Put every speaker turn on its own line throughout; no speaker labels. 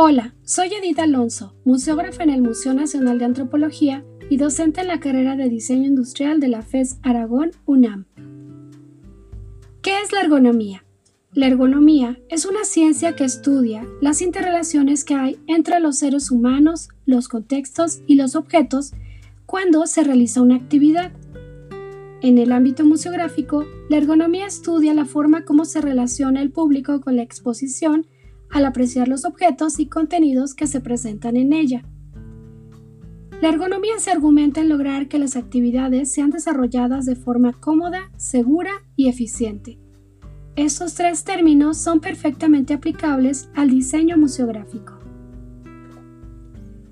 Hola, soy Edith Alonso, museógrafa en el Museo Nacional de Antropología y docente en la carrera de Diseño Industrial de la FES Aragón UNAM. ¿Qué es la ergonomía? La ergonomía es una ciencia que estudia las interrelaciones que hay entre los seres humanos, los contextos y los objetos cuando se realiza una actividad. En el ámbito museográfico, la ergonomía estudia la forma como se relaciona el público con la exposición al apreciar los objetos y contenidos que se presentan en ella. La ergonomía se argumenta en lograr que las actividades sean desarrolladas de forma cómoda, segura y eficiente. Estos tres términos son perfectamente aplicables al diseño museográfico.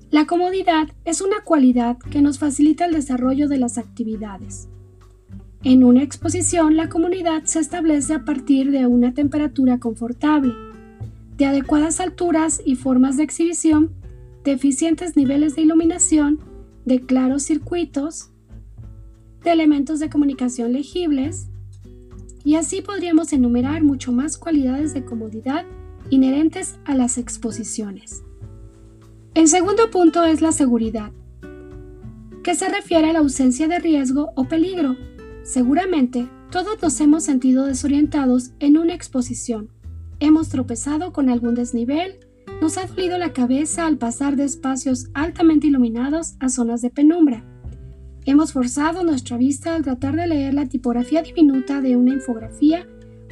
La comodidad es una cualidad que nos facilita el desarrollo de las actividades. En una exposición, la comunidad se establece a partir de una temperatura confortable, de adecuadas alturas y formas de exhibición, de eficientes niveles de iluminación, de claros circuitos, de elementos de comunicación legibles, y así podríamos enumerar mucho más cualidades de comodidad inherentes a las exposiciones. El segundo punto es la seguridad, que se refiere a la ausencia de riesgo o peligro. Seguramente, todos nos hemos sentido desorientados en una exposición Hemos tropezado con algún desnivel, nos ha dolido la cabeza al pasar de espacios altamente iluminados a zonas de penumbra. Hemos forzado nuestra vista al tratar de leer la tipografía diminuta de una infografía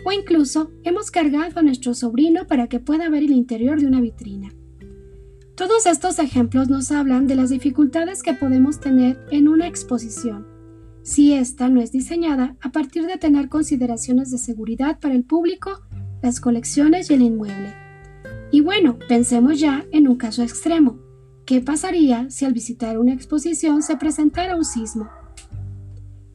o incluso hemos cargado a nuestro sobrino para que pueda ver el interior de una vitrina. Todos estos ejemplos nos hablan de las dificultades que podemos tener en una exposición, si esta no es diseñada a partir de tener consideraciones de seguridad para el público las colecciones y el inmueble. Y bueno, pensemos ya en un caso extremo. ¿Qué pasaría si al visitar una exposición se presentara un sismo?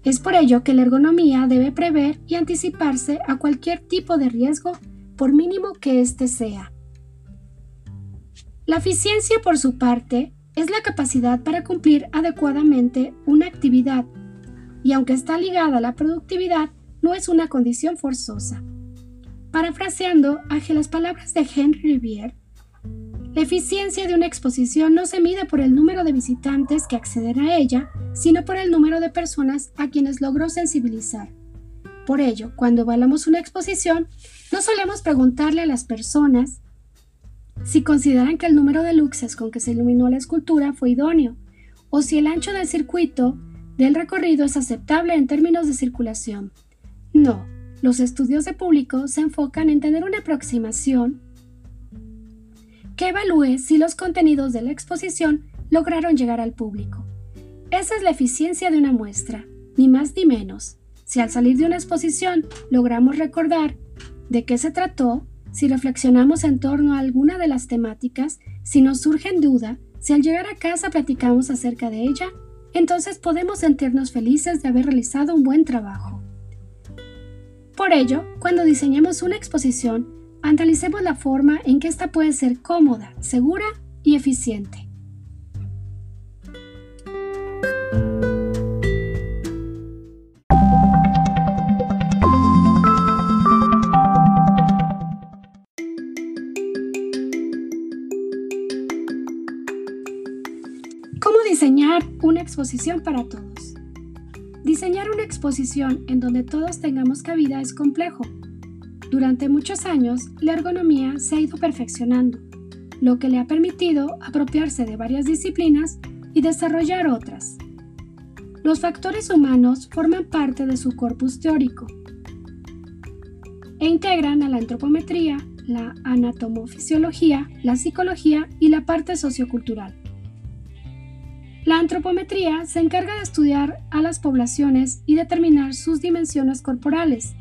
Es por ello que la ergonomía debe prever y anticiparse a cualquier tipo de riesgo, por mínimo que éste sea. La eficiencia, por su parte, es la capacidad para cumplir adecuadamente una actividad, y aunque está ligada a la productividad, no es una condición forzosa. Parafraseando a las palabras de Henry Rivière, la eficiencia de una exposición no se mide por el número de visitantes que acceden a ella, sino por el número de personas a quienes logró sensibilizar. Por ello, cuando evaluamos una exposición, no solemos preguntarle a las personas si consideran que el número de luxes con que se iluminó la escultura fue idóneo, o si el ancho del circuito del recorrido es aceptable en términos de circulación. No, los estudios de público se enfocan en tener una aproximación que evalúe si los contenidos de la exposición lograron llegar al público. Esa es la eficiencia de una muestra, ni más ni menos. Si al salir de una exposición logramos recordar de qué se trató, si reflexionamos en torno a alguna de las temáticas, si nos surge en duda, si al llegar a casa platicamos acerca de ella, entonces podemos sentirnos felices de haber realizado un buen trabajo. Por ello, cuando diseñemos una exposición, analicemos la forma en que ésta puede ser cómoda, segura y eficiente. ¿Cómo diseñar una exposición para todos? Diseñar una exposición en donde todos tengamos cabida es complejo. Durante muchos años, la ergonomía se ha ido perfeccionando, lo que le ha permitido apropiarse de varias disciplinas y desarrollar otras. Los factores humanos forman parte de su corpus teórico e integran a la antropometría, la anatomofisiología, la psicología y la parte sociocultural. La antropometría se encarga de estudiar a las poblaciones y determinar sus dimensiones corporales,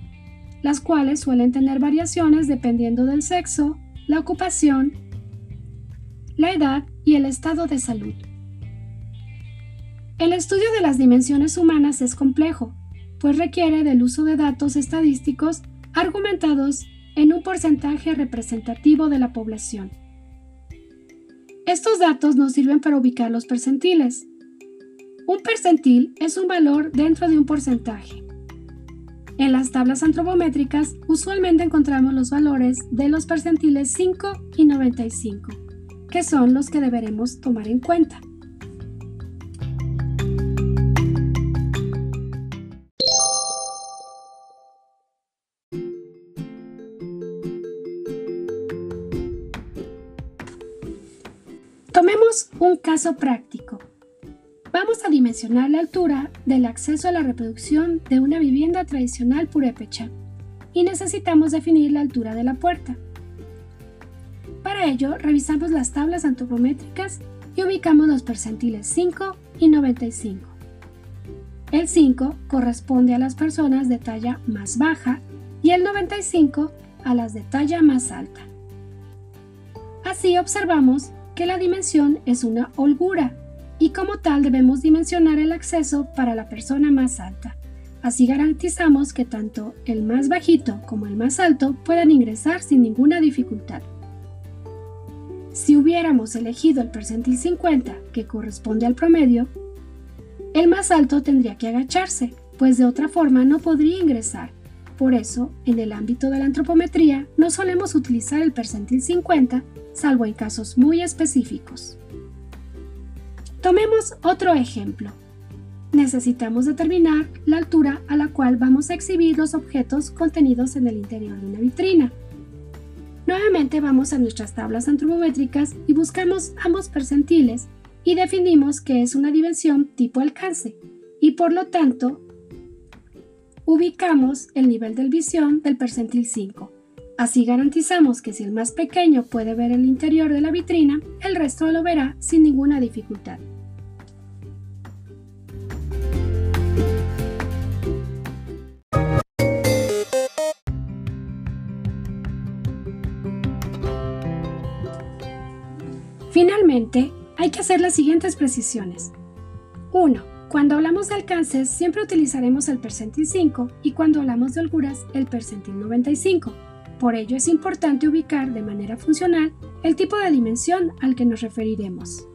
las cuales suelen tener variaciones dependiendo del sexo, la ocupación, la edad y el estado de salud. El estudio de las dimensiones humanas es complejo, pues requiere del uso de datos estadísticos argumentados en un porcentaje representativo de la población. Estos datos nos sirven para ubicar los percentiles. Un percentil es un valor dentro de un porcentaje. En las tablas antropométricas usualmente encontramos los valores de los percentiles 5 y 95. que son los que deberemos tomar en cuenta. Tomemos un caso práctico. Vamos a dimensionar la altura del acceso a la reproducción de una vivienda tradicional purépecha y necesitamos definir la altura de la puerta. Para ello, revisamos las tablas antropométricas y ubicamos los percentiles 5 y 95. El 5 corresponde a las personas de talla más baja y el 95 a las de talla más alta. Así observamos que la dimensión es una holgura y como tal debemos dimensionar el acceso para la persona más alta. Así garantizamos que tanto el más bajito como el más alto puedan ingresar sin ninguna dificultad. Si hubiéramos elegido el percentil 50, que corresponde al promedio, el más alto tendría que agacharse, pues de otra forma no podría ingresar. Por eso, en el ámbito de la antropometría, no solemos utilizar el percentil 50, salvo en casos muy específicos. Tomemos otro ejemplo. Necesitamos determinar la altura a la cual vamos a exhibir los objetos contenidos en el interior de una vitrina. Nuevamente vamos a nuestras tablas antropométricas y buscamos ambos percentiles y definimos que es una dimensión tipo alcance y por lo tanto ubicamos el nivel de visión del percentil 5. Así garantizamos que si el más pequeño puede ver el interior de la vitrina, el resto lo verá sin ninguna dificultad. Finalmente, hay que hacer las siguientes precisiones. 1. Cuando hablamos de alcances, siempre utilizaremos el percentil 5 y cuando hablamos de holguras, el percentil 95. Por ello es importante ubicar de manera funcional el tipo de dimensión al que nos referiremos.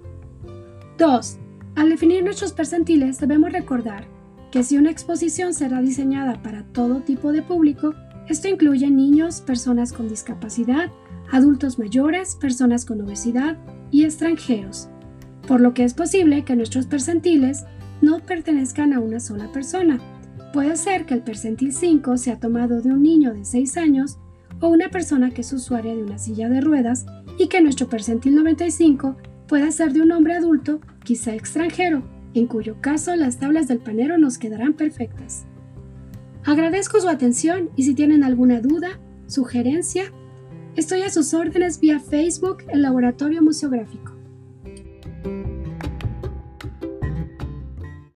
2. Al definir nuestros percentiles debemos recordar que si una exposición será diseñada para todo tipo de público, esto incluye niños, personas con discapacidad, adultos mayores, personas con obesidad y extranjeros, por lo que es posible que nuestros percentiles no pertenezcan a una sola persona. Puede ser que el percentil 5 sea tomado de un niño de 6 años o una persona que es usuaria de una silla de ruedas y que nuestro percentil 95 pueda ser de un hombre adulto, quizá extranjero, en cuyo caso las tablas del panero nos quedarán perfectas. Agradezco su atención y si tienen alguna duda, sugerencia, estoy a sus órdenes vía Facebook, el Laboratorio Museográfico.